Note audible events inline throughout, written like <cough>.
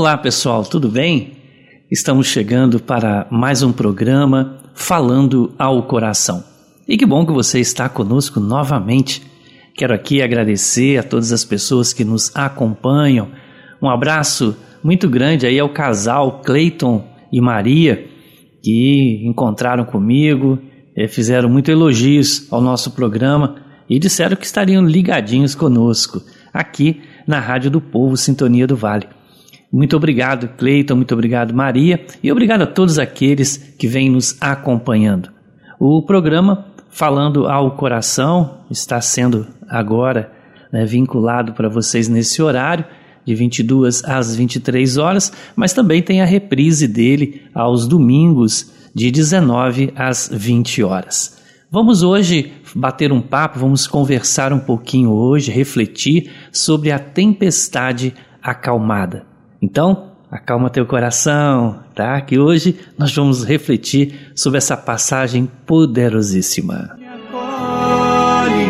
Olá pessoal, tudo bem? Estamos chegando para mais um programa Falando ao Coração. E que bom que você está conosco novamente. Quero aqui agradecer a todas as pessoas que nos acompanham. Um abraço muito grande aí ao casal Cleiton e Maria, que encontraram comigo, eh, fizeram muito elogios ao nosso programa e disseram que estariam ligadinhos conosco aqui na Rádio do Povo Sintonia do Vale. Muito obrigado, Cleiton, muito obrigado, Maria, e obrigado a todos aqueles que vêm nos acompanhando. O programa Falando ao Coração está sendo agora né, vinculado para vocês nesse horário, de 22 às 23 horas, mas também tem a reprise dele aos domingos, de 19 às 20 horas. Vamos hoje bater um papo, vamos conversar um pouquinho hoje, refletir sobre a tempestade acalmada. Então, acalma teu coração, tá? Que hoje nós vamos refletir sobre essa passagem poderosíssima. Me acolhe,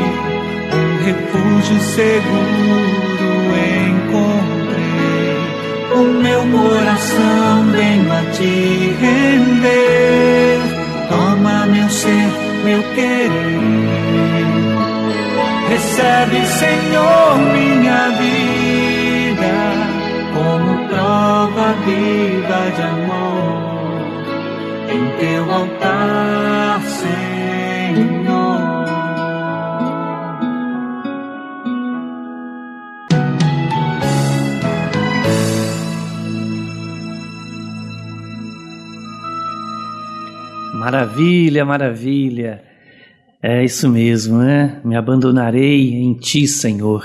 um refúgio seguro encontrei. O meu coração venho a te render. Toma meu ser meu querer. Recebe, Senhor, minha vida prova viva de amor em teu altar, Senhor. Maravilha, maravilha. É isso mesmo, né? Me abandonarei em ti, Senhor.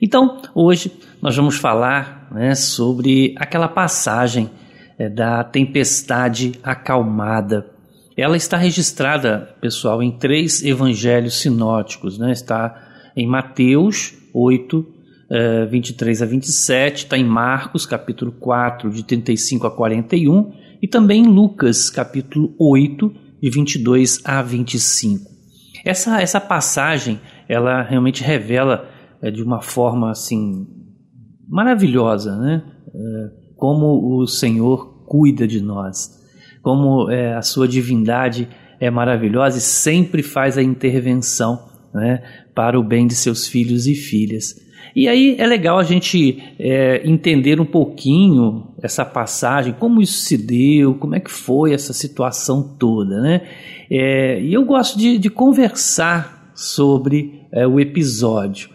Então, hoje nós vamos falar né, sobre aquela passagem é, da tempestade acalmada. Ela está registrada, pessoal, em três evangelhos sinóticos, né? Está em Mateus 8, é, 23 a 27, está em Marcos, capítulo 4, de 35 a 41, e também em Lucas, capítulo 8, de 22 a 25. Essa, essa passagem, ela realmente revela é, de uma forma assim maravilhosa, né? É, como o Senhor cuida de nós, como é, a sua divindade é maravilhosa e sempre faz a intervenção né, para o bem de seus filhos e filhas. E aí é legal a gente é, entender um pouquinho essa passagem, como isso se deu, como é que foi essa situação toda, né? É, e eu gosto de, de conversar sobre é, o episódio.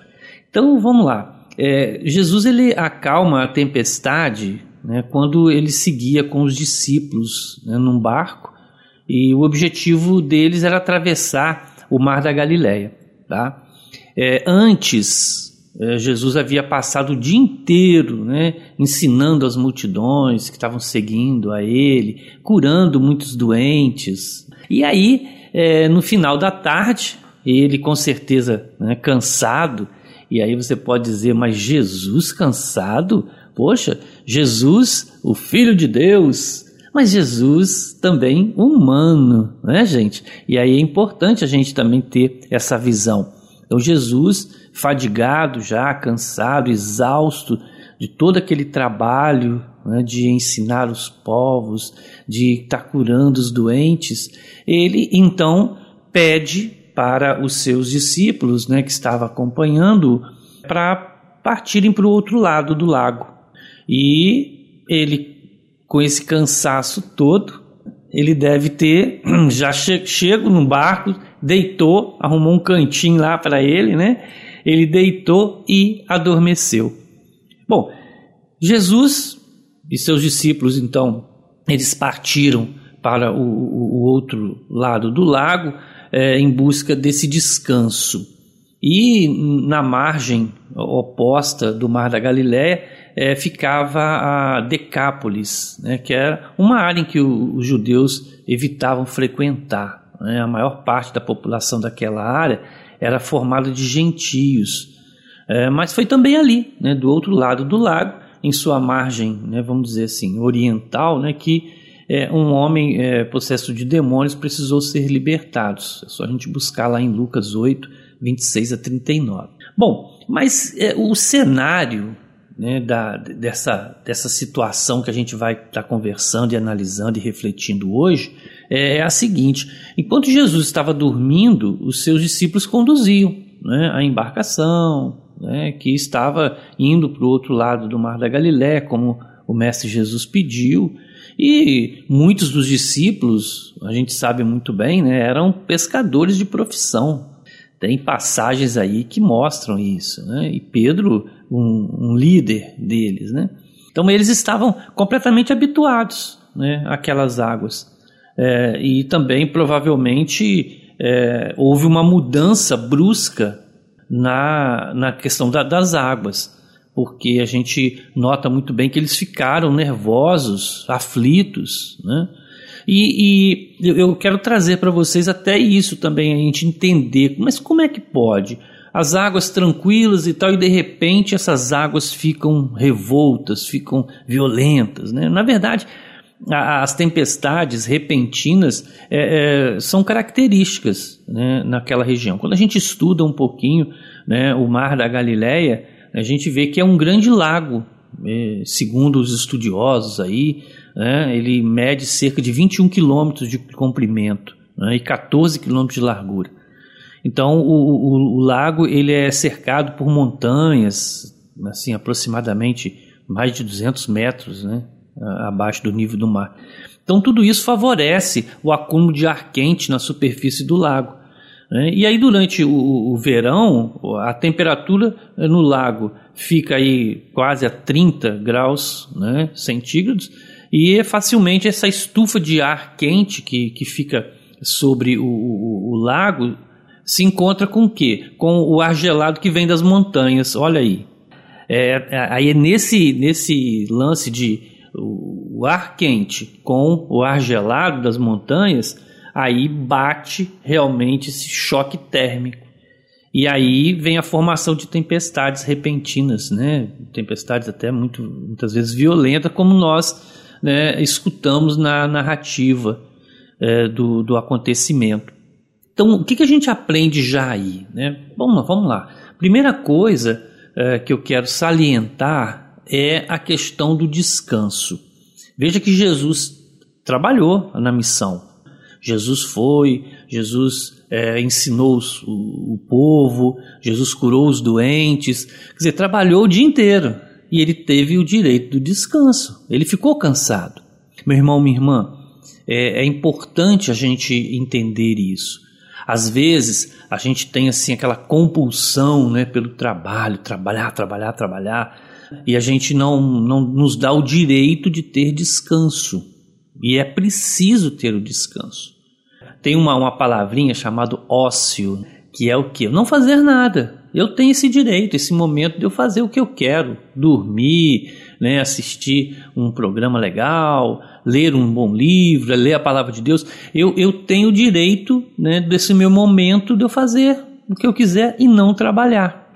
Então vamos lá. É, Jesus ele acalma a tempestade né, quando ele seguia com os discípulos né, num barco e o objetivo deles era atravessar o mar da Galileia. Tá? É, antes é, Jesus havia passado o dia inteiro né, ensinando as multidões que estavam seguindo a ele, curando muitos doentes. E aí, é, no final da tarde, ele com certeza né, cansado, e aí você pode dizer, mas Jesus cansado? Poxa, Jesus, o Filho de Deus, mas Jesus também humano, né, gente? E aí é importante a gente também ter essa visão. Então, Jesus fadigado já, cansado, exausto de todo aquele trabalho né, de ensinar os povos, de estar curando os doentes, ele então pede para os seus discípulos, né, que estavam acompanhando, para partirem para o outro lado do lago. E ele, com esse cansaço todo, ele deve ter <clears throat> já che chego no barco, deitou, arrumou um cantinho lá para ele, né? ele deitou e adormeceu. Bom, Jesus e seus discípulos, então, eles partiram para o, o outro lado do lago é, em busca desse descanso. E na margem oposta do Mar da Galiléia é, ficava a Decápolis, né, que era uma área em que o, os judeus evitavam frequentar. Né, a maior parte da população daquela área era formado de gentios. É, mas foi também ali, né, do outro lado do lago, em sua margem, né, vamos dizer assim, oriental, né, que é, um homem é, possesso de demônios precisou ser libertado. É só a gente buscar lá em Lucas 8, 26 a 39. Bom, mas é, o cenário né, da, dessa, dessa situação que a gente vai estar tá conversando e analisando e refletindo hoje é, é a seguinte: enquanto Jesus estava dormindo, os seus discípulos conduziam né, a embarcação, né, que estava indo para o outro lado do Mar da Galiléia, como o Mestre Jesus pediu. E muitos dos discípulos, a gente sabe muito bem, né, eram pescadores de profissão. Tem passagens aí que mostram isso. Né? E Pedro, um, um líder deles. Né? Então eles estavam completamente habituados né, àquelas águas. É, e também provavelmente é, houve uma mudança brusca na, na questão da, das águas, porque a gente nota muito bem que eles ficaram nervosos, aflitos, né? E, e eu quero trazer para vocês até isso também, a gente entender, mas como é que pode? As águas tranquilas e tal, e de repente essas águas ficam revoltas, ficam violentas, né? Na verdade, as tempestades repentinas é, é, são características né, naquela região. Quando a gente estuda um pouquinho né, o Mar da Galileia, a gente vê que é um grande lago, é, segundo os estudiosos aí, né, ele mede cerca de 21 quilômetros de comprimento né, e 14 quilômetros de largura. Então o, o, o, lago ele é cercado por montanhas, assim aproximadamente mais de 200 metros, né, abaixo do nível do mar. Então tudo isso favorece o acúmulo de ar quente na superfície do lago. Né? E aí durante o, o, verão a temperatura no lago fica aí quase a 30 graus né, centígrados e é facilmente essa estufa de ar quente que, que fica sobre o, o, o lago se encontra com o quê? Com o ar gelado que vem das montanhas. Olha aí. É, é aí é nesse, nesse lance de o ar quente com o ar gelado das montanhas, aí bate realmente esse choque térmico. E aí vem a formação de tempestades repentinas, né? Tempestades até muito, muitas vezes violentas, como nós né, escutamos na narrativa é, do, do acontecimento. Então, o que, que a gente aprende já aí? Né? Vamos, vamos lá. Primeira coisa é, que eu quero salientar é a questão do descanso. Veja que Jesus trabalhou na missão. Jesus foi, Jesus é, ensinou o, o povo, Jesus curou os doentes, quer dizer, trabalhou o dia inteiro e ele teve o direito do descanso. Ele ficou cansado. Meu irmão, minha irmã, é, é importante a gente entender isso. Às vezes a gente tem assim aquela compulsão, né, pelo trabalho, trabalhar, trabalhar, trabalhar e a gente não, não nos dá o direito de ter descanso. E é preciso ter o descanso. Tem uma, uma palavrinha chamada ócio, que é o que? Não fazer nada. Eu tenho esse direito, esse momento de eu fazer o que eu quero, dormir, né, assistir um programa legal, ler um bom livro, ler a palavra de Deus. Eu, eu tenho o direito né, desse meu momento de eu fazer o que eu quiser e não trabalhar.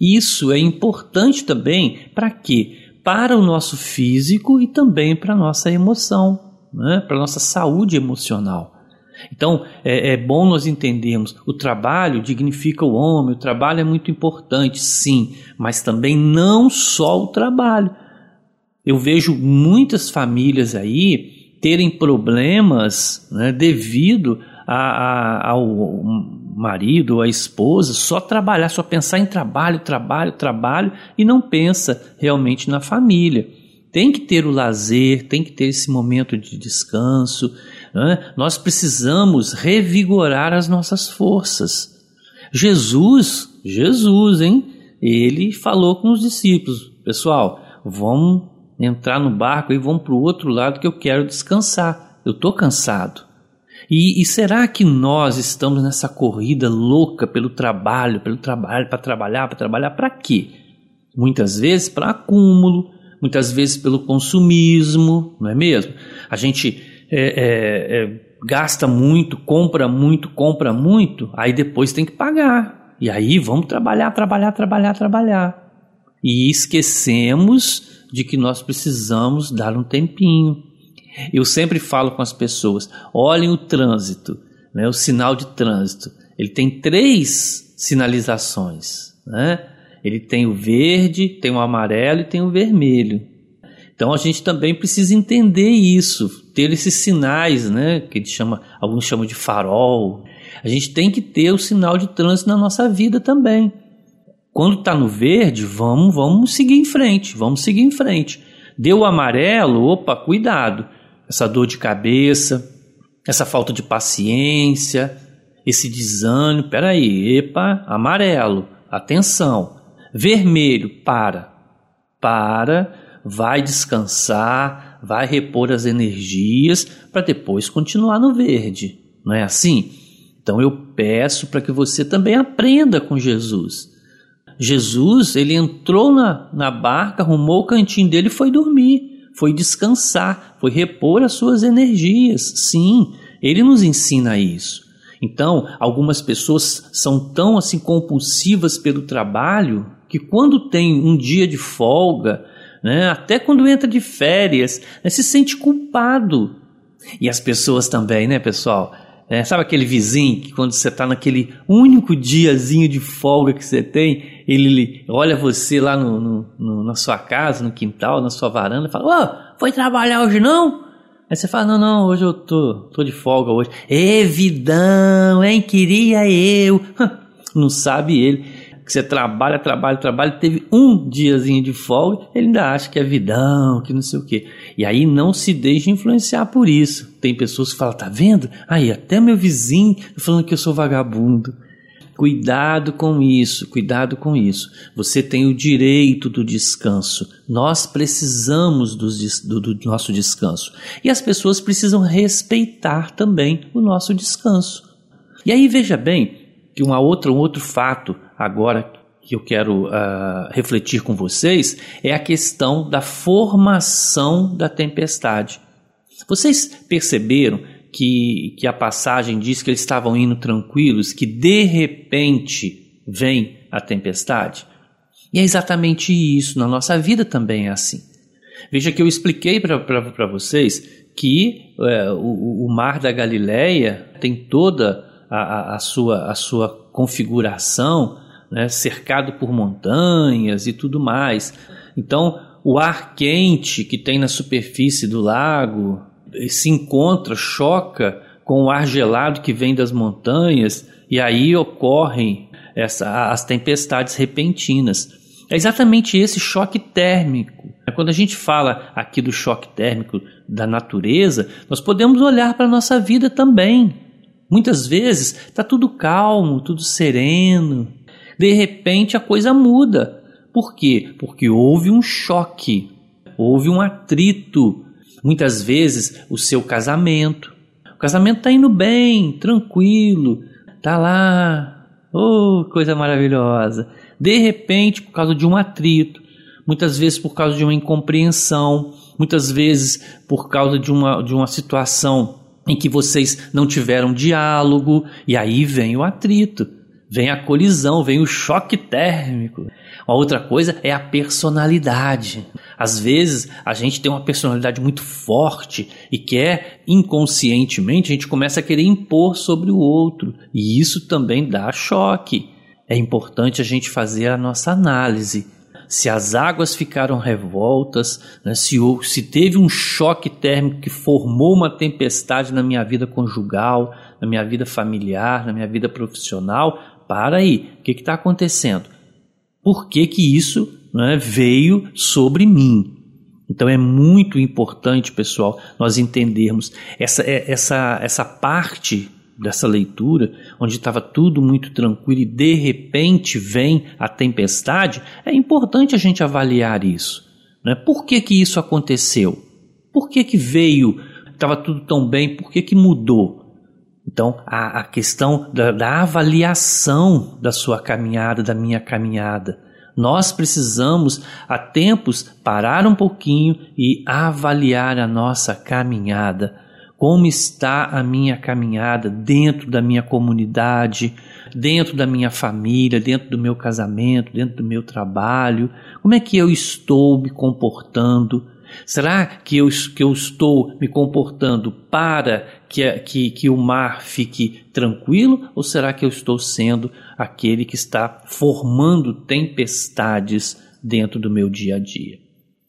Isso é importante também para quê? Para o nosso físico e também para a nossa emoção, né? para a nossa saúde emocional. Então, é, é, bom nós entendermos: o trabalho dignifica o homem, o trabalho é muito importante, sim, mas também não só o trabalho. Eu vejo muitas famílias aí terem problemas né, devido a, a, ao marido ou a esposa só trabalhar, só pensar em trabalho, trabalho, trabalho e não pensa realmente na família. Tem que ter o lazer, tem que ter esse momento de descanso. Né? Nós precisamos revigorar as nossas forças. Jesus, Jesus, hein? Ele falou com os discípulos: pessoal, vamos entrar no barco e vamos para o outro lado que eu quero descansar. Eu estou cansado. E, e, será que nós estamos nessa corrida louca pelo trabalho, pelo trabalho, para trabalhar, para trabalhar, para quê? Muitas vezes para acúmulo, muitas vezes pelo consumismo, não é mesmo? A gente é, é, é, gasta muito, compra muito, compra muito, aí depois tem que pagar. E aí vamos trabalhar, trabalhar, trabalhar, trabalhar. E esquecemos de que nós precisamos dar um tempinho eu sempre falo com as pessoas: olhem o trânsito, né, o sinal de trânsito. Ele tem três sinalizações. Né? Ele tem o verde, tem o amarelo e tem o vermelho. Então a gente também precisa entender isso, ter esses sinais, né, que ele chama, alguns chamam de farol. A gente tem que ter o sinal de trânsito na nossa vida também. Quando está no verde, vamos, vamos seguir em frente, vamos seguir em frente. Deu o amarelo, opa, cuidado. Essa dor de cabeça, essa falta de paciência, esse desânimo. Peraí, epa, amarelo, atenção. Vermelho, para, para, vai descansar, vai repor as energias para depois continuar no verde. Não é assim? Então eu peço para que você também aprenda com Jesus. Jesus, ele entrou na, na barca, arrumou o cantinho dele e foi dormir, foi descansar, foi repor as suas energias. Sim, ele nos ensina isso. Então, algumas pessoas são tão assim compulsivas pelo trabalho que quando tem um dia de folga, né? até quando entra de férias, né? se sente culpado. E as pessoas também, né, pessoal? É, sabe aquele vizinho que quando você está naquele único diazinho de folga que você tem, ele olha você lá no, no, no, na sua casa, no quintal, na sua varanda, e fala: Ô, foi trabalhar hoje não? Aí você fala: Não, não, hoje eu tô, tô de folga hoje. Ê, vidão, hein? Queria eu. <laughs> Não sabe ele que você trabalha, trabalha, trabalha, teve um diazinho de folga, ele ainda acha que é vidão, que não sei o quê. E aí não se deixe influenciar por isso. Tem pessoas que falam, tá vendo? Aí até meu vizinho tá falando que eu sou vagabundo. Cuidado com isso, cuidado com isso. Você tem o direito do descanso. Nós precisamos do, do, do, nosso descanso. E as pessoas precisam respeitar também o nosso descanso. E aí veja bem que uma outra, um outro fato agora que eu quero uh, refletir com vocês é a questão da formação da tempestade. Vocês perceberam que, que a passagem diz que eles estavam indo tranquilos, que de repente vem a tempestade? E é exatamente isso, na nossa vida também é assim. Veja que eu expliquei para vocês que é, o, o, mar da Galileia tem toda a, a, a, sua, a sua configuração né, cercado por montanhas e tudo mais. Então, o ar quente que tem na superfície do lago se encontra, choca com o ar gelado que vem das montanhas e aí ocorrem essa, as tempestades repentinas. É exatamente esse choque térmico. Quando a gente fala aqui do choque térmico da natureza, nós podemos olhar para a nossa vida também. Muitas vezes está tudo calmo, tudo sereno, de repente a coisa muda. Por quê? Porque houve um choque, houve um atrito. Muitas vezes o seu casamento. O casamento está indo bem, tranquilo, tá lá, oh, coisa maravilhosa. De repente, por causa de um atrito, muitas vezes por causa de uma incompreensão, muitas vezes por causa de uma, de uma situação em que vocês não tiveram diálogo, e aí vem o atrito vem a colisão, vem o choque térmico. Uma outra coisa é a personalidade. Às vezes a gente tem uma personalidade muito forte e quer inconscientemente a gente começa a querer impor sobre o outro, e isso também dá choque. É importante a gente fazer a nossa análise. Se as águas ficaram revoltas, né, se, se teve um choque térmico que formou uma tempestade na minha vida conjugal, na minha vida familiar, na minha vida profissional, para aí, o que está acontecendo? Por que, que isso né, veio sobre mim? Então é muito importante, pessoal, nós entendermos essa, é, essa, essa parte dessa leitura, onde estava tudo muito tranquilo e de repente vem a tempestade, é importante a gente avaliar isso. Né? Por que, que isso aconteceu? Por que, que veio, estava tudo tão bem, por que, que mudou? Então, a, a questão da, da avaliação da sua caminhada, da minha caminhada. Nós precisamos, a tempos, parar um pouquinho e avaliar a nossa caminhada. Como está a minha caminhada dentro da minha comunidade, dentro da minha família, dentro do meu casamento, dentro do meu trabalho? Como é que eu estou me comportando? Será que eu, que eu estou me comportando para que, que, que o mar fique tranquilo ou será que eu estou sendo aquele que está formando tempestades dentro do meu dia a dia?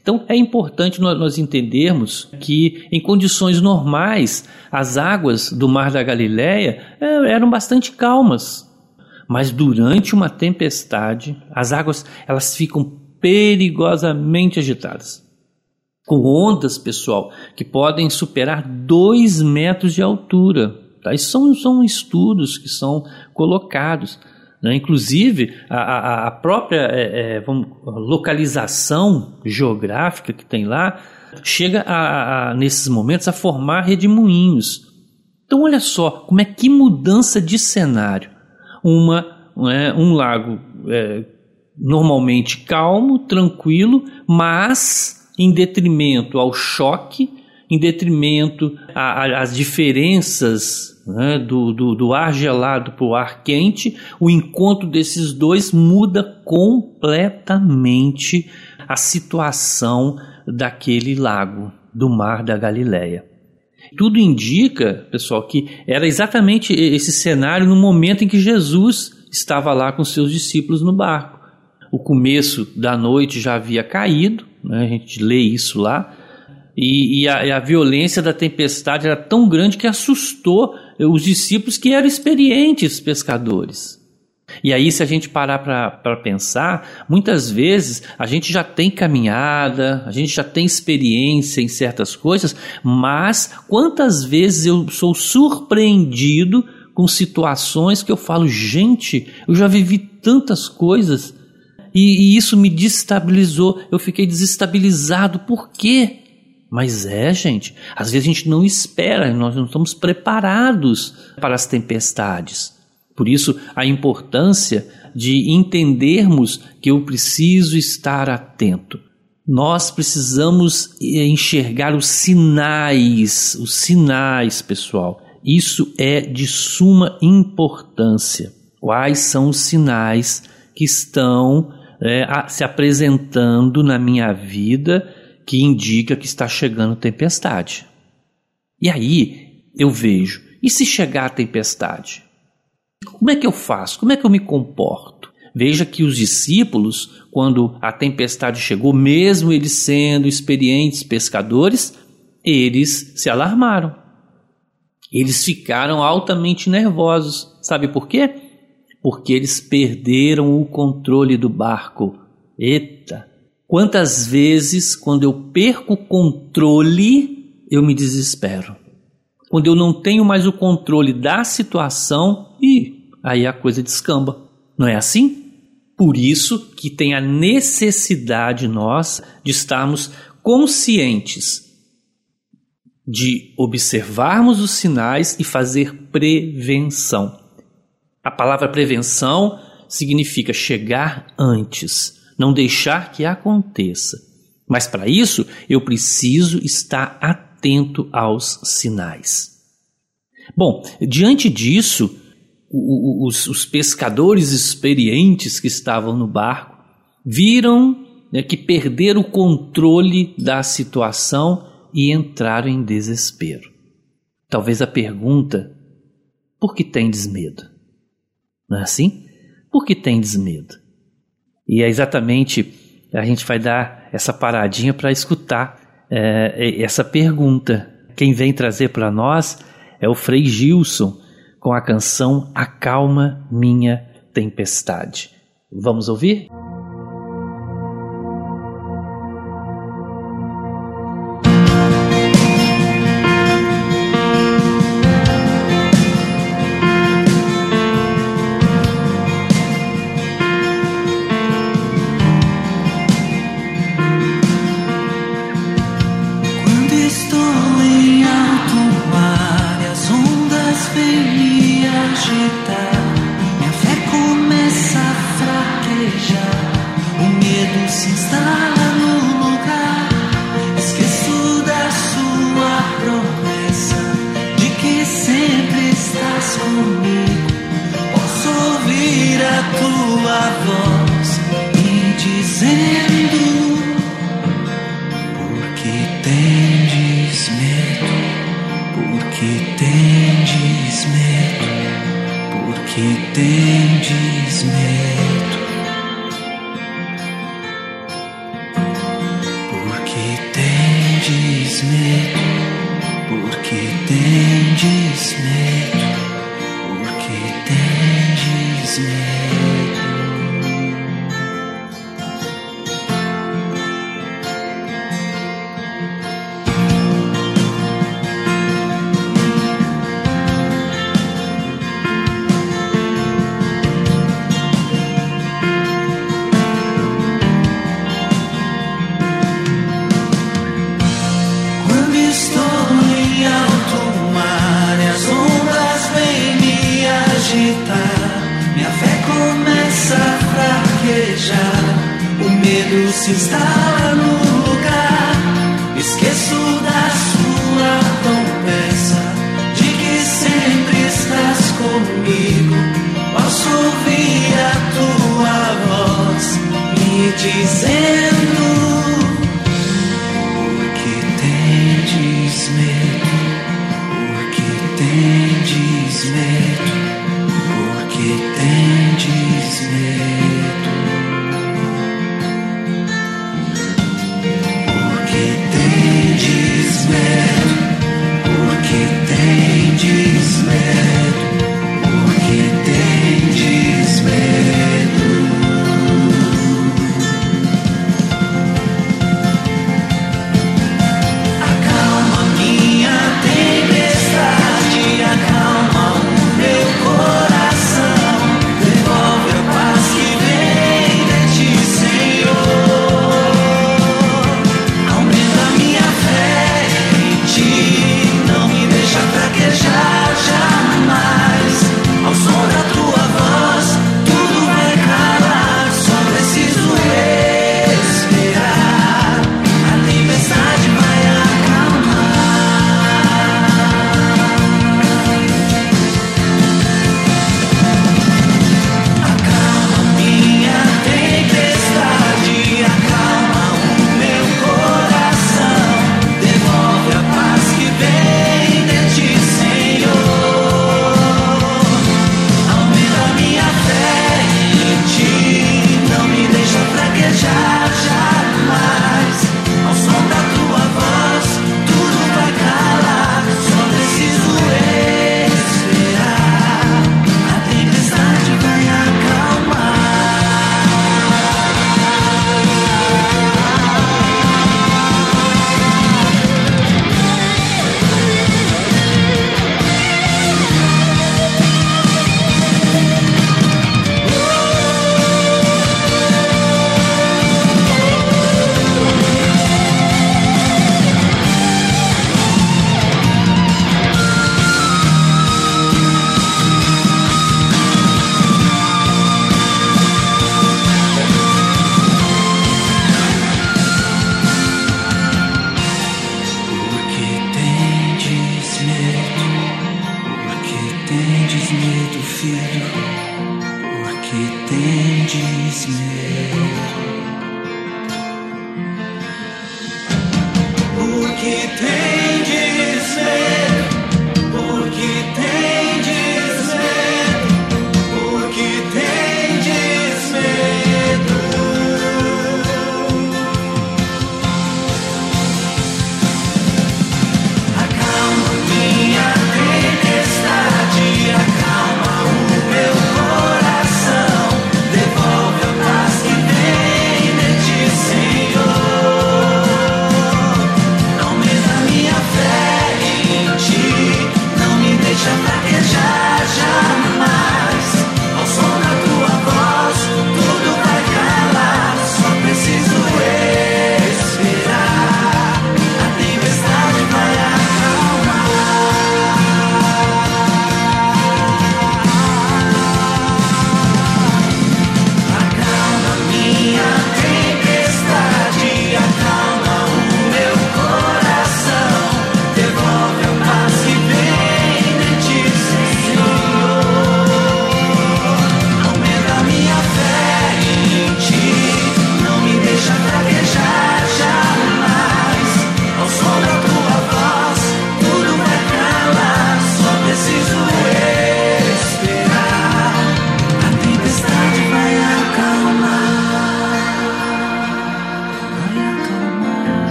Então é importante nós entendermos que em condições normais as águas do Mar da Galileia é, eram bastante calmas, mas durante uma tempestade as águas elas ficam perigosamente agitadas com ondas, pessoal, que podem superar 2 metros de altura. Tá? Isso são, são estudos que são colocados. Né? Inclusive, a, a, a própria é, é, vamos, localização geográfica que tem lá chega, a, a, nesses momentos, a formar redemoinhos. Então, olha só como é que mudança de cenário. Uma, é, um lago é, normalmente calmo, tranquilo, mas em detrimento ao choque, em detrimento às diferenças né, do, do, do, ar gelado para o ar quente, o encontro desses dois muda completamente a situação daquele lago, do mar da Galileia. Tudo indica, pessoal, que era exatamente esse cenário no momento em que Jesus estava lá com seus discípulos no barco. O começo da noite já havia caído, né? a gente lê isso lá, e, e, a, e, a, violência da tempestade era tão grande que assustou os discípulos que eram experientes pescadores. E aí, se a gente parar para pensar, muitas vezes a gente já tem caminhada, a gente já tem experiência em certas coisas, mas quantas vezes eu sou surpreendido com situações que eu falo, gente, eu já vivi tantas coisas e, e isso me destabilizou. Eu fiquei desestabilizado. Por quê? Mas é, gente, às vezes a gente não espera, nós não estamos preparados para as tempestades. Por isso, a importância de entendermos que eu preciso estar atento. Nós precisamos enxergar os sinais, os sinais, pessoal. Isso é de suma importância. Quais são os sinais que estão é, se apresentando na minha vida que indica que está chegando tempestade. E aí eu vejo, e se chegar a tempestade? Como é que eu faço? Como é que eu me comporto? Veja que os discípulos, quando a tempestade chegou, mesmo eles sendo experientes pescadores, eles se alarmaram. Eles ficaram altamente nervosos. Sabe por quê? porque eles perderam o controle do barco. Eita! Quantas vezes, quando eu perco o controle, eu me desespero. Quando eu não tenho mais o controle da situação, e aí a coisa descamba. Não é assim? Por isso que tem a necessidade nós de estarmos conscientes de observarmos os sinais e fazer prevenção. A palavra prevenção significa chegar antes, não deixar que aconteça. Mas para isso, eu preciso estar atento aos sinais. Bom, diante disso, os, os pescadores experientes que estavam no barco viram né, que perderam o controle da situação e entraram em desespero. Talvez a pergunta: por que tendes medo? Não é assim? Por que tendes medo? E é exatamente a gente vai dar essa paradinha para escutar é, essa pergunta. Quem vem trazer para nós é o Frei Gilson com a canção Acalma Minha Tempestade. Vamos ouvir? Tua voz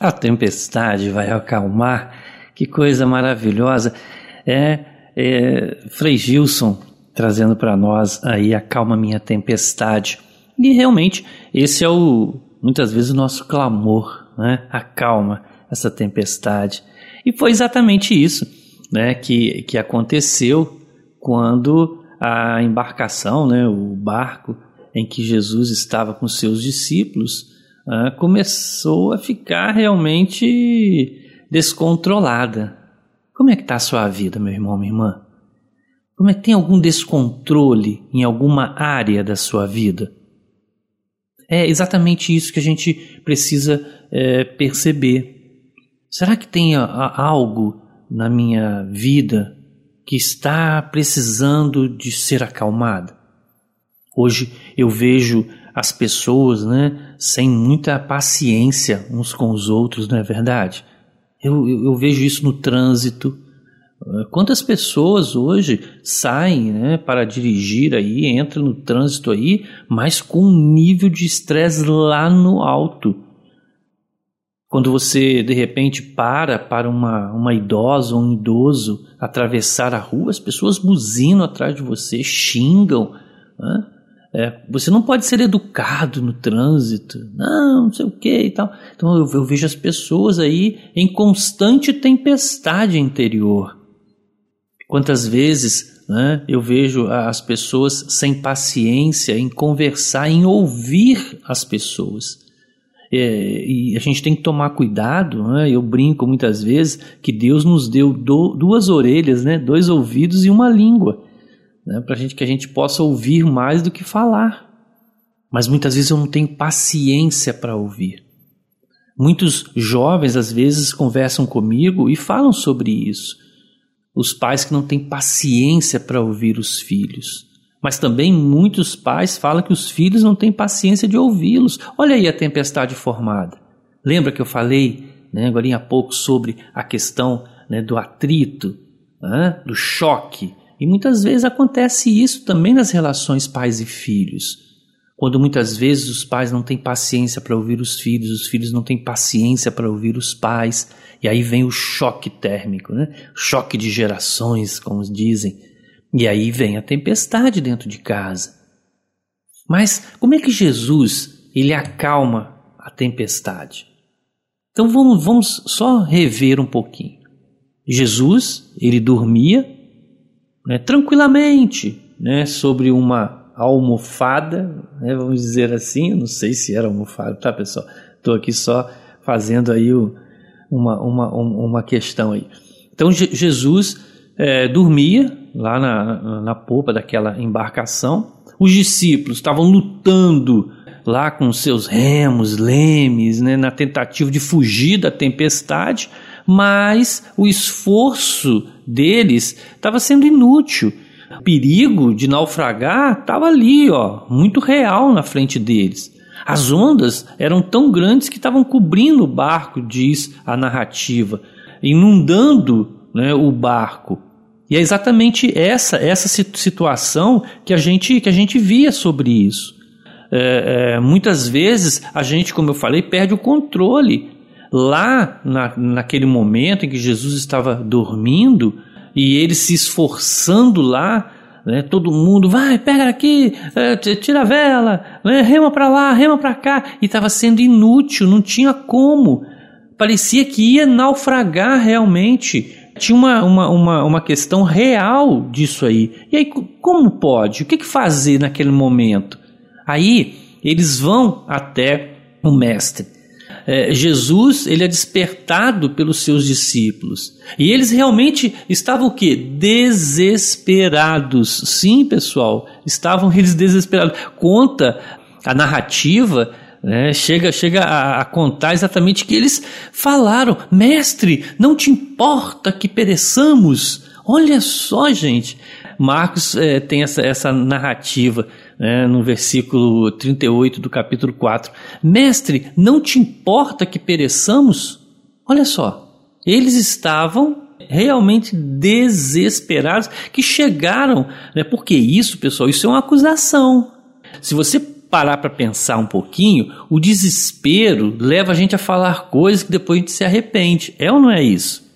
A tempestade vai acalmar, que coisa maravilhosa. É, é Frei Gilson trazendo para nós aí acalma minha tempestade. E realmente esse é o muitas vezes o nosso clamor, né? Acalma essa tempestade. E foi exatamente isso, né, que que aconteceu quando a embarcação, né, o barco em que Jesus estava com seus discípulos, uh, começou a ficar realmente descontrolada. Como é que está a sua vida, meu irmão, minha irmã? Como é que tem algum descontrole em alguma área da sua vida? É exatamente isso que a gente precisa é, perceber. Será que tem a, a algo na minha vida que está precisando de ser acalmado? Hoje eu vejo as pessoas, né, sem muita paciência uns com os outros, não é verdade? Eu, eu, eu vejo isso no trânsito. Quantas pessoas hoje saem né, para dirigir aí, entram no trânsito aí, mas com um nível de estresse lá no alto. Quando você de repente para para uma, uma idosa ou um idoso atravessar a rua, as pessoas buzinam atrás de você, xingam. Né? É, você não pode ser educado no trânsito, não, não sei o que e tal. Então eu, eu vejo as pessoas aí em constante tempestade interior. Quantas vezes né, eu vejo as pessoas sem paciência em conversar, em ouvir as pessoas. É, e a gente tem que tomar cuidado. Né? Eu brinco muitas vezes que Deus nos deu do, duas orelhas, né? dois ouvidos e uma língua né, para gente que a gente possa ouvir mais do que falar. Mas muitas vezes eu não tenho paciência para ouvir. Muitos jovens às vezes conversam comigo e falam sobre isso. Os pais que não têm paciência para ouvir os filhos. Mas também muitos pais falam que os filhos não têm paciência de ouvi-los. Olha aí a tempestade formada. Lembra que eu falei né, agora há pouco sobre a questão né, do atrito, né, do choque e muitas vezes acontece isso também nas relações pais e filhos. Quando muitas vezes os pais não têm paciência para ouvir os filhos, os filhos não têm paciência para ouvir os pais, e aí vem o choque térmico, né? choque de gerações, como dizem. E aí vem a tempestade dentro de casa. Mas como é que Jesus ele acalma a tempestade? Então vamos, vamos só rever um pouquinho. Jesus, ele dormia né, tranquilamente né, sobre uma almofada, né, vamos dizer assim, não sei se era almofada, tá pessoal? Estou aqui só fazendo aí o, uma, uma, uma questão aí. Então Jesus é, dormia lá na, na, na popa daquela embarcação, os discípulos estavam lutando lá com seus remos, lemes, né, na tentativa de fugir da tempestade, mas o esforço deles estava sendo inútil. O perigo de naufragar estava ali, ó, muito real na frente deles. As ondas eram tão grandes que estavam cobrindo o barco, diz a narrativa, inundando né, o barco. E é exatamente essa essa situação que a gente que a gente via sobre isso. É, é, muitas vezes a gente, como eu falei, perde o controle lá na, naquele momento em que Jesus estava dormindo e ele se esforçando lá, né, todo mundo vai, pega aqui, é, tira a vela, né, rema para lá, rema para cá, e estava sendo inútil, não tinha como. Parecia que ia naufragar realmente. Tinha uma, uma, uma, uma questão real disso aí. E aí, como pode? O que, que fazer naquele momento? Aí eles vão até o mestre é, Jesus ele é despertado pelos seus discípulos. E eles realmente estavam o quê? Desesperados. Sim, pessoal, estavam <laughs> eles desesperados. Conta a narrativa né, chega, chega a, a, contar exatamente que eles falaram: Mestre, não te importa que pereçamos? Olha só, gente. Marcos é, tem essa, essa narrativa né, no versículo 38 do capítulo 4. Mestre, não te importa que pereçamos? Olha só, eles estavam realmente desesperados que chegaram, né? Porque isso, pessoal, isso é uma acusação. Se você parar para pensar um pouquinho, o desespero leva a gente a falar coisas que depois a gente se arrepende. É ou não é isso?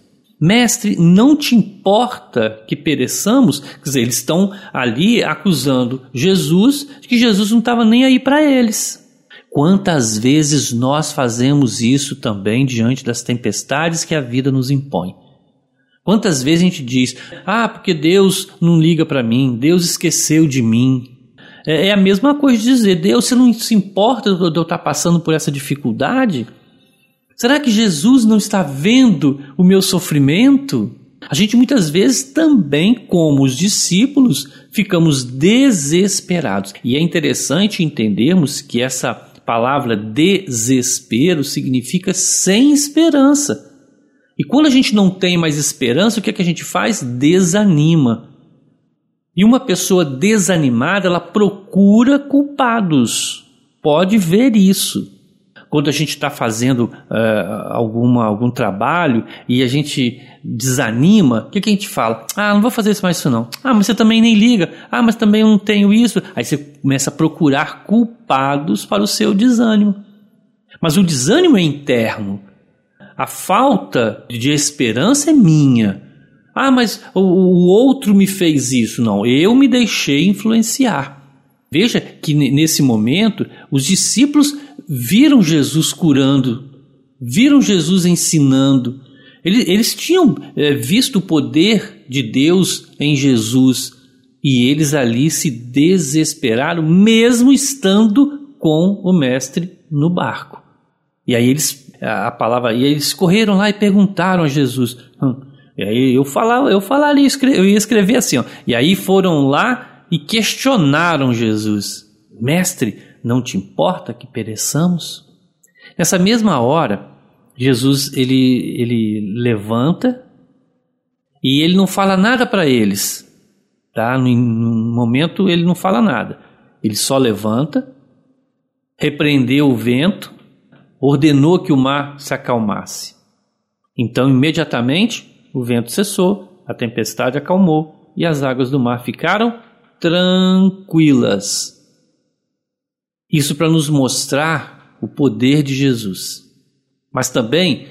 Mestre, não te importa que pereçamos? Quer dizer, eles estão ali acusando Jesus de que Jesus não estava nem aí para eles. Quantas vezes nós fazemos isso também diante das tempestades que a vida nos impõe? Quantas vezes a gente diz: Ah, porque Deus não liga para mim, Deus esqueceu de mim. É, é, a mesma coisa de dizer: Deus, você não se importa de eu estar passando por essa dificuldade? Será que Jesus não está vendo o meu sofrimento? A gente muitas vezes também, como os discípulos, ficamos desesperados. E é interessante entendermos que essa palavra desespero significa sem esperança. E quando a gente não tem mais esperança, o que, é que a gente faz? Desanima. E uma pessoa desanimada, ela procura culpados. Pode ver isso. Quando a gente está fazendo uh, alguma, algum trabalho e a gente desanima, o que, que a gente fala? Ah, não vou fazer isso mais isso não. Ah, mas você também nem liga. Ah, mas também eu não tenho isso. Aí você começa a procurar culpados para o seu desânimo. Mas o desânimo é interno. A falta de esperança é minha. Ah, mas o, o outro me fez isso. Não, eu me deixei influenciar. Veja que nesse momento os discípulos viram Jesus curando, viram Jesus ensinando. Eles, eles tinham é, visto o poder de Deus em Jesus e eles ali se desesperaram, mesmo estando com o Mestre no barco. E aí eles a palavra, e eles correram lá e perguntaram a Jesus. Hum, e aí eu falar, eu falaria, eu ia escrever assim, ó. E aí foram lá e questionaram Jesus. Mestre, não te importa que pereçamos? Nessa mesma hora, Jesus ele, ele levanta e ele não fala nada para eles. Tá? No, no momento ele não fala nada. Ele só levanta, repreendeu o vento ordenou que o mar se acalmasse. Então, imediatamente, o vento cessou, a tempestade acalmou e as águas do mar ficaram tranquilas. Isso para nos mostrar o poder de Jesus. Mas também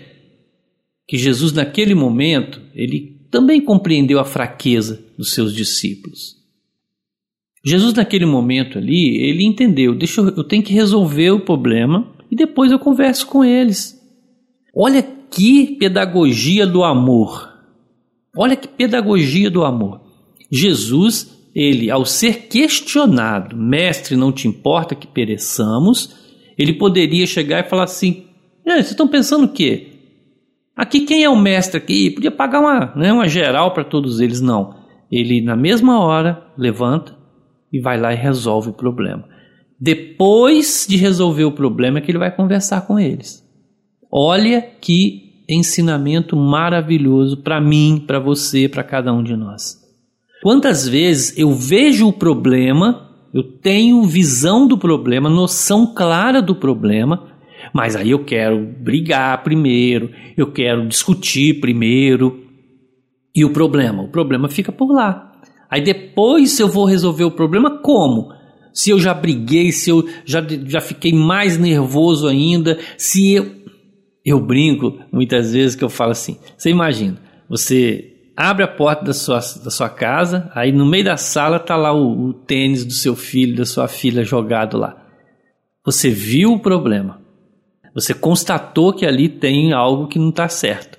que Jesus, naquele momento, ele também compreendeu a fraqueza dos seus discípulos. Jesus, naquele momento ali, ele entendeu: deixa eu, eu tenho que resolver o problema e depois eu converso com eles. Olha que pedagogia do amor. Olha que pedagogia do amor. Jesus, ele, ao ser questionado, mestre, não te importa que pereçamos, ele poderia chegar e falar assim: vocês estão pensando o quê? Aqui quem é o mestre aqui? Podia pagar uma, né, uma geral para todos eles. Não. Ele, na mesma hora, levanta e vai lá e resolve o problema. Depois de resolver o problema é que ele vai conversar com eles. Olha que ensinamento maravilhoso para mim, para você, para cada um de nós. Quantas vezes eu vejo o problema, eu tenho visão do problema, noção clara do problema, mas aí eu quero brigar primeiro, eu quero discutir primeiro. E o problema? O problema fica por lá. Aí depois eu vou resolver o problema como? se eu já briguei, se eu já, já fiquei mais nervoso ainda, se eu. Eu brinco muitas vezes que eu falo assim: você imagina, você abre a porta da sua, da sua casa, aí no meio da sala tá lá o, o tênis do seu filho, da sua filha jogado lá. Você viu o problema. Você constatou que ali tem algo que não está certo.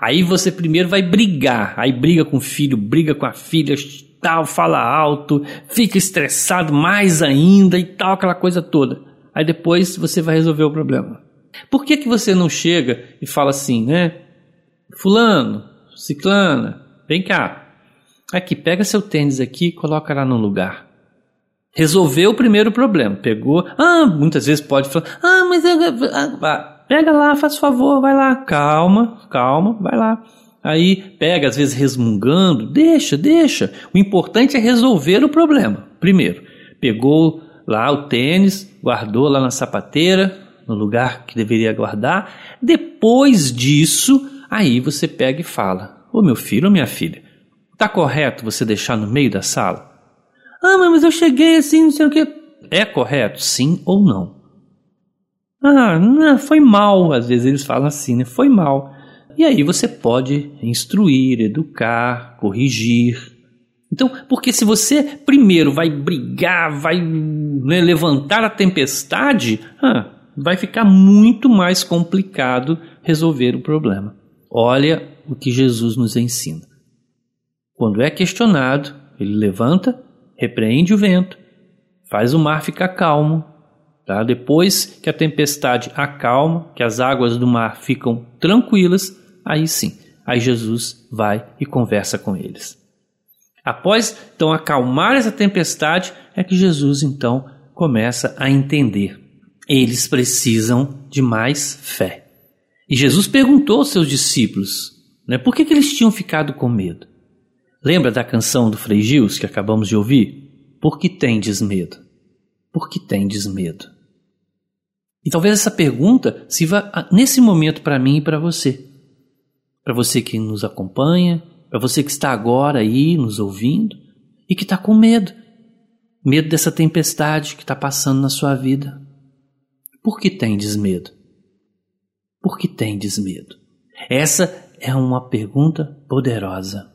Aí você primeiro vai brigar, aí briga com o filho, briga com a filha, tal, fala alto, fica estressado mais ainda e tal, aquela coisa toda. Aí depois você vai resolver o problema. Por que, que você não chega e fala assim, né? Fulano, ciclana, vem cá. Aqui, pega seu tênis aqui e coloca lá no lugar. Resolveu o primeiro problema. Pegou. Ah, muitas vezes pode falar. Ah, mas. Ah, pega lá, faz favor, vai lá. Calma, calma, vai lá. Aí pega, às vezes resmungando, deixa, deixa. O importante é resolver o problema. Primeiro, pegou lá o tênis, guardou lá na sapateira, no lugar que deveria guardar. Depois disso, aí você pega e fala: Ô meu filho, ô minha filha, tá correto você deixar no meio da sala? Ah, mas eu cheguei assim, não sei o que. É correto, sim ou não? Ah, não, foi mal. Às vezes eles falam assim, né? Foi mal. E aí você pode instruir, educar, corrigir. Então, porque se você primeiro vai brigar, vai né, levantar a tempestade, ah, vai ficar muito mais complicado resolver o problema. Olha o que Jesus nos ensina. Quando é questionado, ele levanta, repreende o vento, faz o mar ficar calmo. Tá? Depois que a tempestade acalma, que as águas do mar ficam tranquilas, aí sim, aí Jesus vai e conversa com eles. Após então acalmar essa tempestade, é que Jesus então começa a entender. Eles precisam de mais fé. E Jesus perguntou aos seus discípulos né, por que, que eles tinham ficado com medo. Lembra da canção do Frei Gils que acabamos de ouvir? Por que tendes medo? Por que tendes medo? E talvez essa pergunta sirva nesse momento para mim e para você para você que nos acompanha, para você que está agora aí nos ouvindo e que está com medo. Medo dessa tempestade que está passando na sua vida. Por que tendes medo? Por que tendes medo? Essa é uma pergunta poderosa.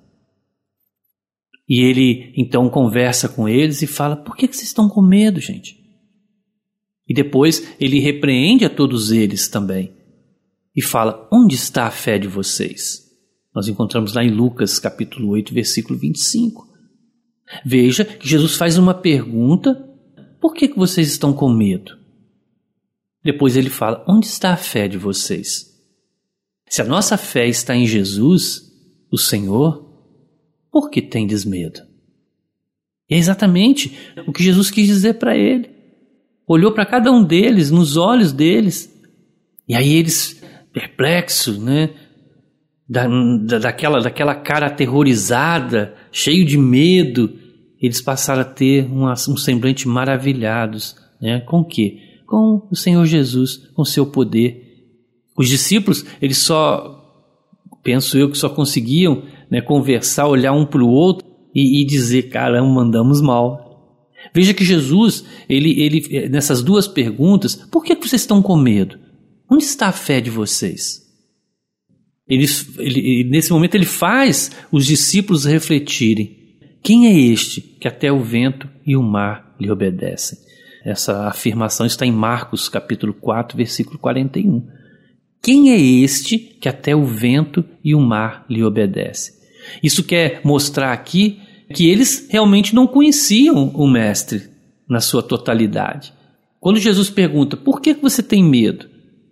E ele então conversa com eles e fala: Por que, que vocês estão com medo, gente? E depois ele repreende a todos eles também e fala: Onde está a fé de vocês? Nós encontramos lá em Lucas capítulo 8, versículo 25. Veja que Jesus faz uma pergunta: Por que, que vocês estão com medo? Depois ele fala: Onde está a fé de vocês? Se a nossa fé está em Jesus, o Senhor, por que tendes medo? E é exatamente o que Jesus quis dizer para ele. Olhou para cada um deles, nos olhos deles, e aí eles perplexo, né? Da, da, daquela, daquela cara aterrorizada, cheio de medo, eles passaram a ter um, um semblante maravilhados. Né? Com o quê? Com o Senhor Jesus, com seu poder. Os discípulos, eles só, penso eu, que só conseguiam né, conversar, olhar um para o outro e, e dizer: caramba, mandamos mal. Veja que Jesus, ele, ele, nessas duas perguntas, por que, que vocês estão com medo? Onde está a fé de vocês? Ele, ele, nesse momento ele faz os discípulos refletirem: quem é este que até o vento e o mar lhe obedecem? Essa afirmação está em Marcos capítulo 4, versículo 41. Quem é este que até o vento e o mar lhe obedecem? Isso quer mostrar aqui que eles realmente não conheciam o Mestre na sua totalidade. Quando Jesus pergunta: por que você tem medo?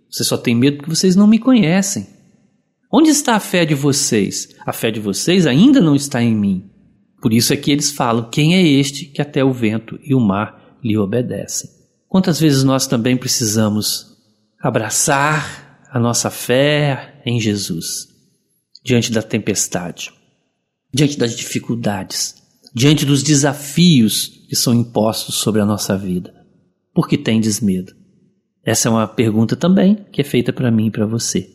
Você só tem medo porque vocês não me conhecem. Onde está a fé de vocês? A fé de vocês ainda não está em mim. Por isso é que eles falam: Quem é este que até o vento e o mar lhe obedecem? Quantas vezes nós também precisamos abraçar a nossa fé em Jesus diante da tempestade, diante das dificuldades, diante dos desafios que são impostos sobre a nossa vida? Porque tendes medo? Essa é uma pergunta também que é feita para mim e para você.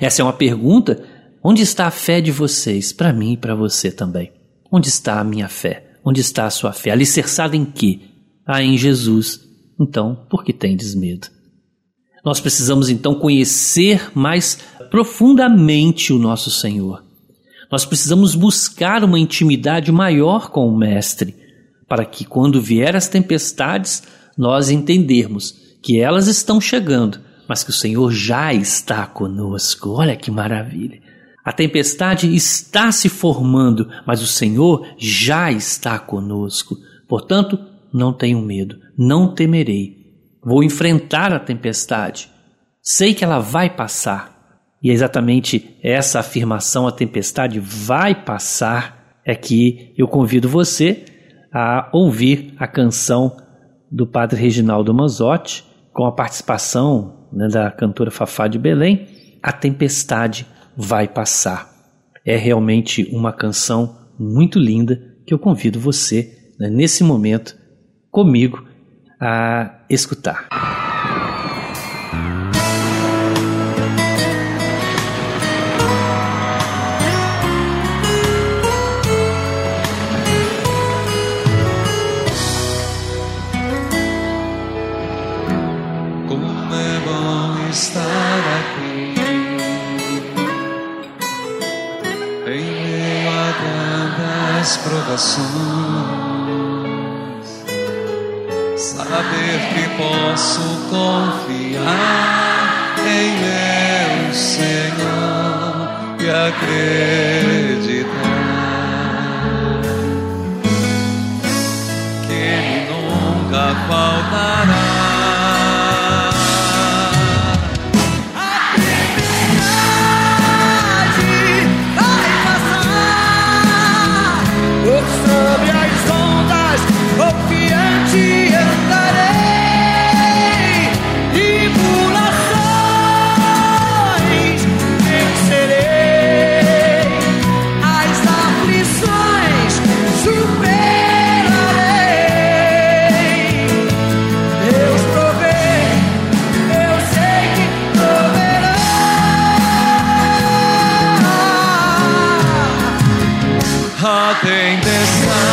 Essa é uma pergunta: onde está a fé de vocês? Para mim e para você também. Onde está a minha fé? Onde está a sua fé? Alicerçada em quê? Ah, em Jesus. Então, por que tendes medo? Nós precisamos então conhecer mais profundamente o nosso Senhor. Nós precisamos buscar uma intimidade maior com o Mestre, para que quando vier as tempestades, nós entendermos que elas estão chegando, mas que o Senhor já está conosco. Olha que maravilha! A tempestade está se formando, mas o Senhor já está conosco. Portanto, não tenho medo, não temerei. Vou enfrentar a tempestade. Sei que ela vai passar. E é exatamente essa afirmação, a tempestade vai passar, é que eu convido você a ouvir a canção do Padre Reginaldo Manzotti, com a participação né, da cantora Fafá de Belém, A Tempestade Vai Passar. É realmente uma canção muito linda que eu convido você, né, nesse momento, comigo a escutar. Como é bom estar aqui em meio a provações saber que posso confiar em meu Senhor e acreditar. que Ele nunca faltará. A tempestade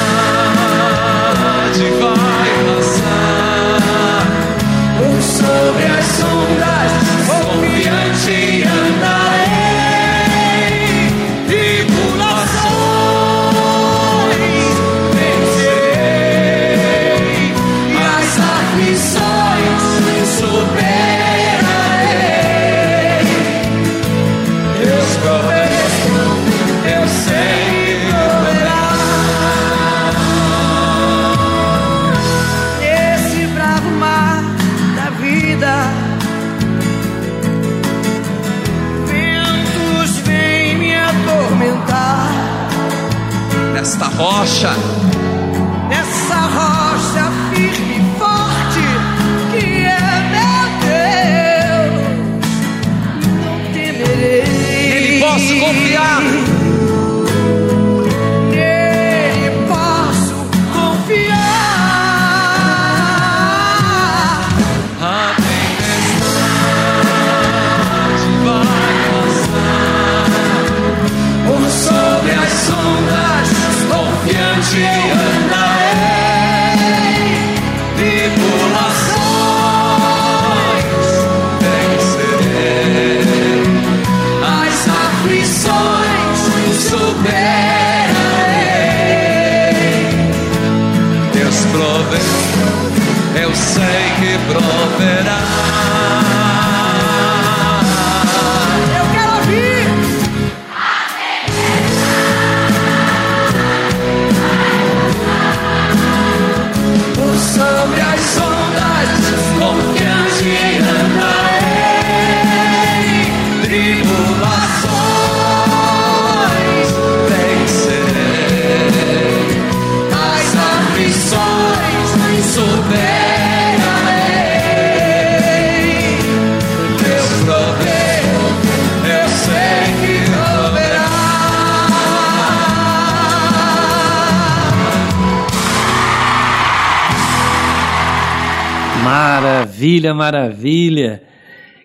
Maravilha, maravilha.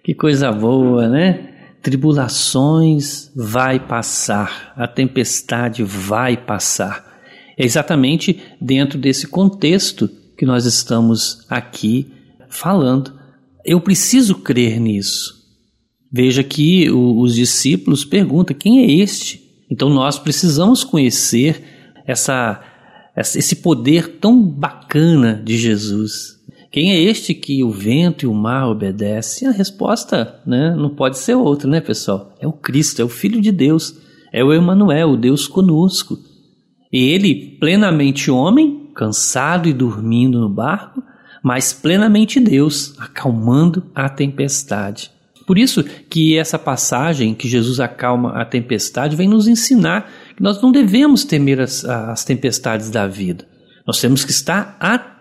Que coisa boa, né? Tribulações vai passar, a tempestade vai passar. É exatamente dentro desse contexto que nós estamos aqui falando. Eu preciso crer nisso. Veja que o- os discípulos perguntam: quem é este? Então nós precisamos conhecer essa, esse poder tão bacana de Jesus. Quem é este que o vento e o mar obedecem? A resposta né, não pode ser outra, né, pessoal? É o Cristo, é o Filho de Deus, é o Emmanuel, o Deus conosco. E ele, plenamente homem, cansado e dormindo no barco, mas plenamente Deus, acalmando a tempestade. Por isso que essa passagem que Jesus acalma a tempestade vem nos ensinar que nós não devemos temer as, as tempestades da vida. Nós temos que estar atentos,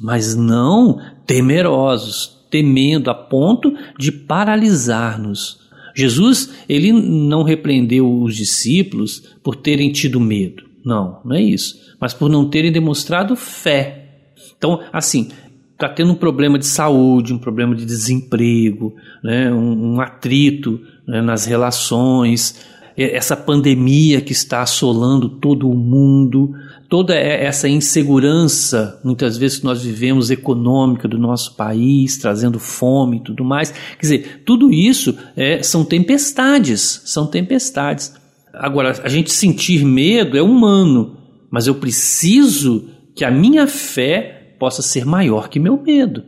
mas não temerosos, temendo a ponto de paralisar-nos. Jesus, ele não repreendeu os discípulos por terem tido medo. Não, não é isso. Mas por não terem demonstrado fé. Então, assim, está tendo um problema de saúde, um problema de desemprego, né, um, um atrito né, nas relações. Essa pandemia que está assolando todo o mundo, toda essa insegurança, muitas vezes que nós vivemos econômica do nosso país, trazendo fome e tudo mais. Quer dizer, tudo isso é, são tempestades, são tempestades. Agora, a gente sentir medo é humano, mas eu preciso que a minha fé possa ser maior que meu medo.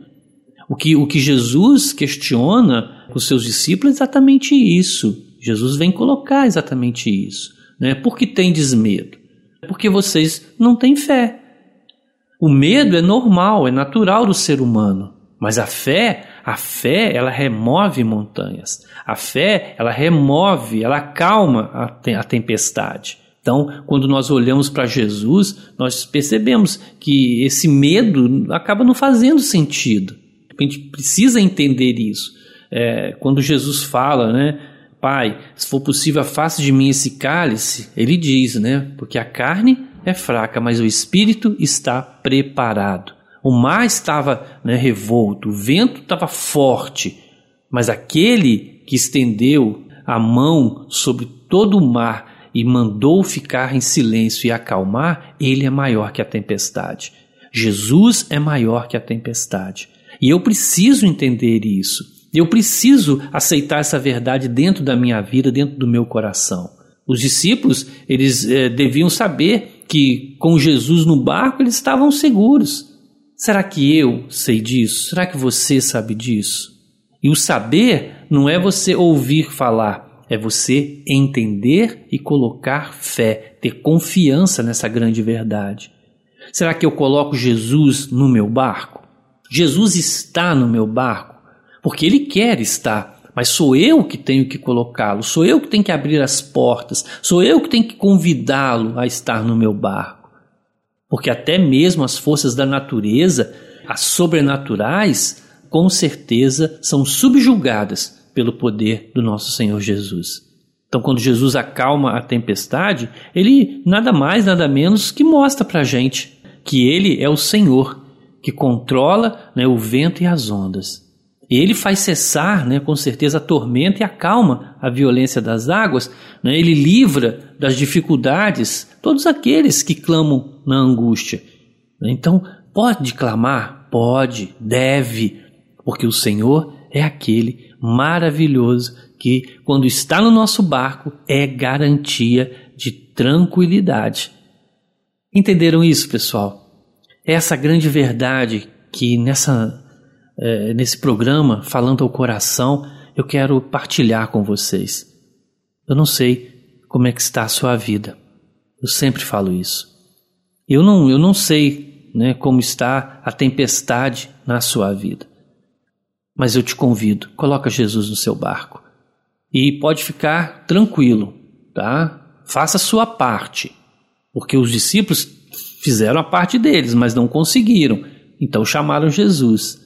O que, o que Jesus questiona com os seus discípulos é exatamente isso. Jesus vem colocar exatamente isso. Né? Por que tendes medo? Porque vocês não têm fé. O medo é normal, é natural do ser humano. Mas a fé, a fé, ela remove montanhas. A fé, ela remove, ela acalma a tempestade. Então, quando nós olhamos para Jesus, nós percebemos que esse medo acaba não fazendo sentido. A gente precisa entender isso. É, quando Jesus fala, né? Pai, se for possível, afaste de mim esse cálice, ele diz, né? Porque a carne é fraca, mas o espírito está preparado. O mar estava né, revolto, o vento estava forte, mas aquele que estendeu a mão sobre todo o mar e mandou ficar em silêncio e acalmar, ele é maior que a tempestade. Jesus é maior que a tempestade. E eu preciso entender isso. Eu preciso aceitar essa verdade dentro da minha vida, dentro do meu coração. Os discípulos, eles eh, deviam saber que com Jesus no barco eles estavam seguros. Será que eu sei disso? Será que você sabe disso? E o saber não é você ouvir falar, é você entender e colocar fé, ter confiança nessa grande verdade. Será que eu coloco Jesus no meu barco? Jesus está no meu barco porque ele quer estar, mas sou eu que tenho que colocá-lo, sou eu que tenho que abrir as portas, sou eu que tenho que convidá-lo a estar no meu barco. Porque até mesmo as forças da natureza, as sobrenaturais, com certeza são subjugadas pelo poder do nosso Senhor Jesus. Então, quando Jesus acalma a tempestade, ele nada mais, nada menos que mostra para a gente que ele é o Senhor que controla né, o vento e as ondas. Ele faz cessar, né, com certeza, a tormenta e acalma a violência das águas. Né? Ele livra das dificuldades todos aqueles que clamam na angústia. Então, pode clamar? Pode, deve, porque o Senhor é aquele maravilhoso que, quando está no nosso barco, é garantia de tranquilidade. Entenderam isso, pessoal? Essa grande verdade que nessa é, nesse programa, falando ao coração, eu quero partilhar com vocês. Eu não sei como é que está a sua vida. Eu sempre falo isso. Eu não, eu não sei né, como está a tempestade na sua vida. Mas eu te convido, coloca Jesus no seu barco. E pode ficar tranquilo, tá? Faça a sua parte. Porque os discípulos fizeram a parte deles, mas não conseguiram. Então chamaram Jesus.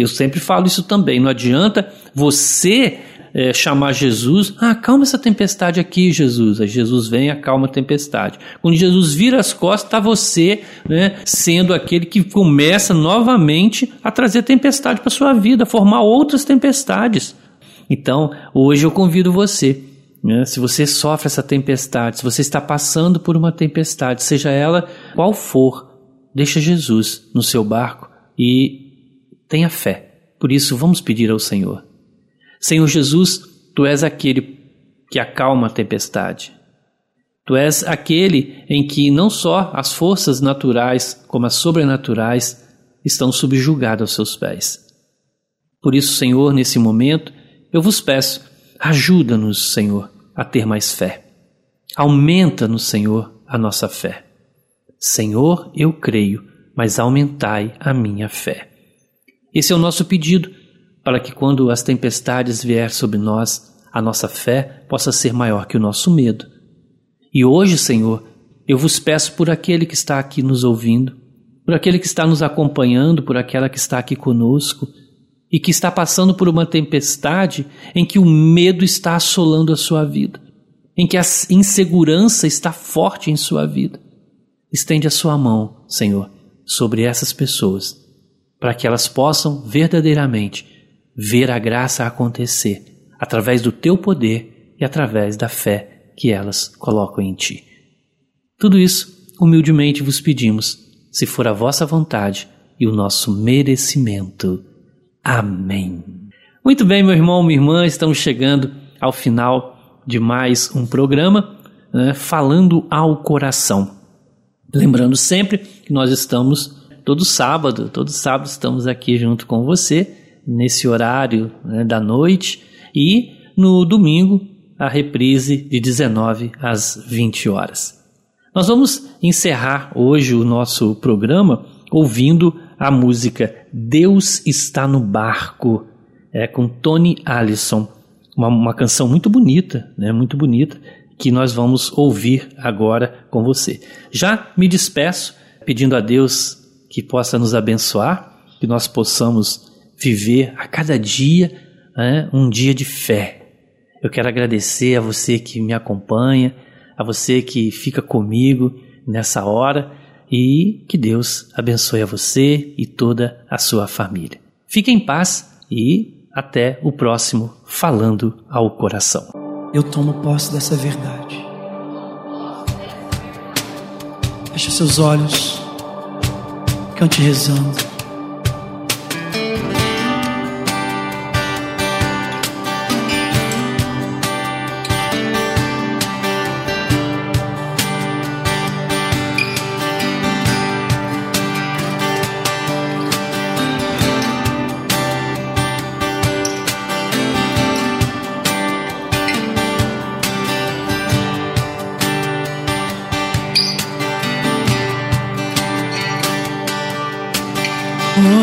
Eu sempre falo isso também. Não adianta você é, chamar Jesus, ah, calma essa tempestade aqui, Jesus. Aí Jesus vem acalma a tempestade. Quando Jesus vira as costas, está você né, sendo aquele que começa novamente a trazer tempestade para sua vida, formar outras tempestades. Então, hoje eu convido você. Né, se você sofre essa tempestade, se você está passando por uma tempestade, seja ela qual for, deixa Jesus no seu barco e Tenha fé. Por isso, vamos pedir ao Senhor. Senhor Jesus, tu és aquele que acalma a tempestade. Tu és aquele em que não só as forças naturais, como as sobrenaturais, estão subjugadas aos seus pés. Por isso, Senhor, nesse momento, eu vos peço, ajuda-nos, Senhor, a ter mais fé. Aumenta-nos, Senhor, a nossa fé. Senhor, eu creio, mas aumentai a minha fé. Esse é o nosso pedido, para que quando as tempestades vier sobre nós, a nossa fé possa ser maior que o nosso medo. E hoje, Senhor, eu vos peço por aquele que está aqui nos ouvindo, por aquele que está nos acompanhando, por aquela que está aqui conosco e que está passando por uma tempestade em que o medo está assolando a sua vida, em que a insegurança está forte em sua vida. Estende a sua mão, Senhor, sobre essas pessoas para que elas possam verdadeiramente ver a graça acontecer através do teu poder e através da fé que elas colocam em ti. Tudo isso, humildemente vos pedimos, se for a vossa vontade e o nosso merecimento. Amém. Muito bem, meu irmão, minha irmã, estamos chegando ao final de mais um programa né, falando ao coração. Lembrando sempre que nós estamos todo sábado, todo sábado estamos aqui junto com você, nesse horário né, da noite, e no domingo, a reprise de 19 às 20 horas. Nós vamos encerrar hoje o nosso programa ouvindo a música Deus está no barco, é, com Tony Allison, uma, uma canção muito bonita, né, muito bonita, que nós vamos ouvir agora com você. Já me despeço pedindo a Deus que possa nos abençoar, que nós possamos viver a cada dia né, um dia de fé. Eu quero agradecer a você que me acompanha, a você que fica comigo nessa hora e que Deus abençoe a você e toda a sua família. Fique em paz e até o próximo Falando ao Coração. Eu tomo posse dessa verdade. Feche seus olhos, cante rezando.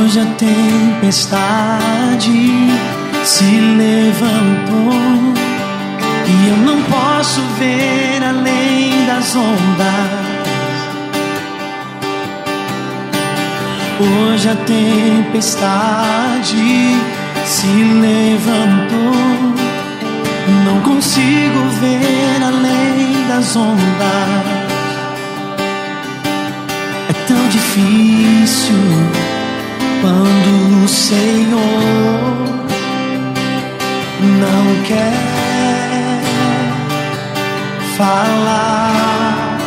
Hoje a tempestade se levantou e eu não posso ver além das ondas. Hoje a tempestade se levantou, não consigo ver além das ondas. É tão difícil quando o Senhor não quer falar.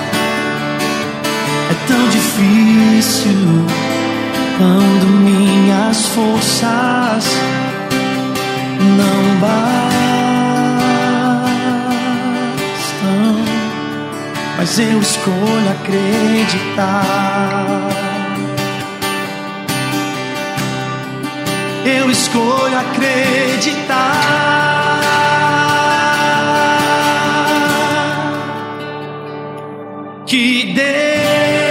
É tão difícil quando minhas forças não bastam, mas eu escolho acreditar. Eu escolho acreditar que Deus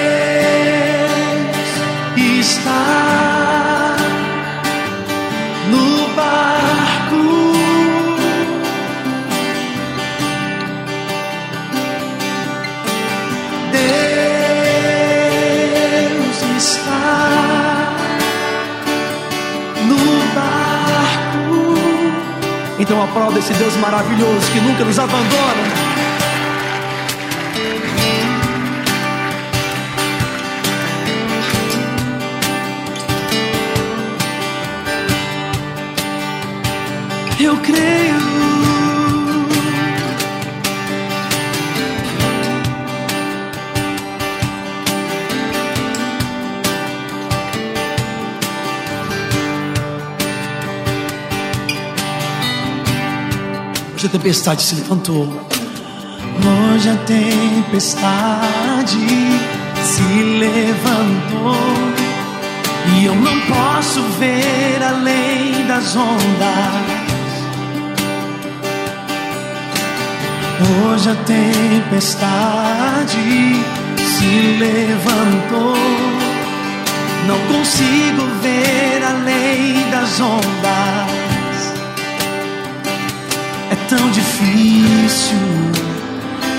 Então aprova esse Deus maravilhoso que nunca nos abandona. Eu creio. Hoje a tempestade se levantou. Hoje a tempestade se levantou. E eu não posso ver além das ondas. Hoje a tempestade se levantou. Não consigo ver além das ondas. Tão difícil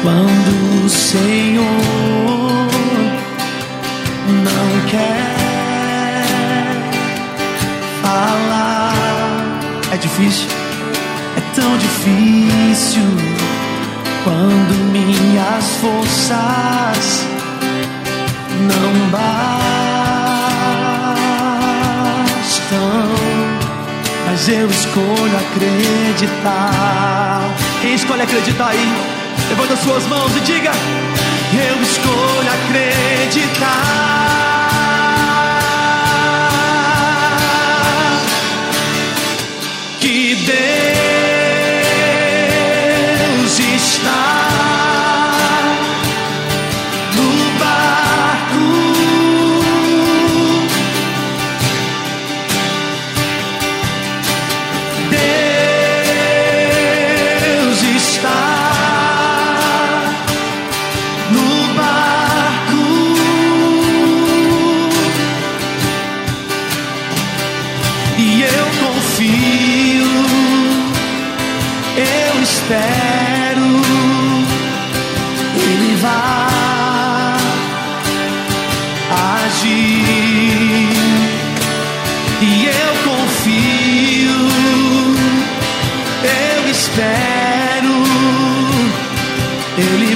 quando o Senhor não quer falar. É difícil, é tão difícil quando minhas forças não bastam, mas eu escolho acreditar. Quem escolhe acreditar aí? Levanta suas mãos e diga: Eu escolho acreditar. Que Deus.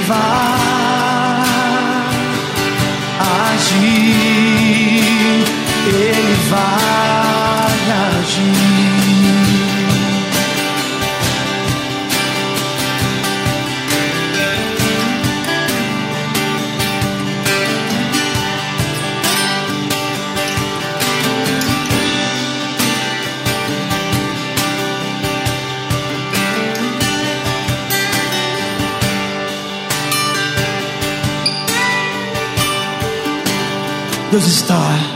vá agir, Ele vai. A star.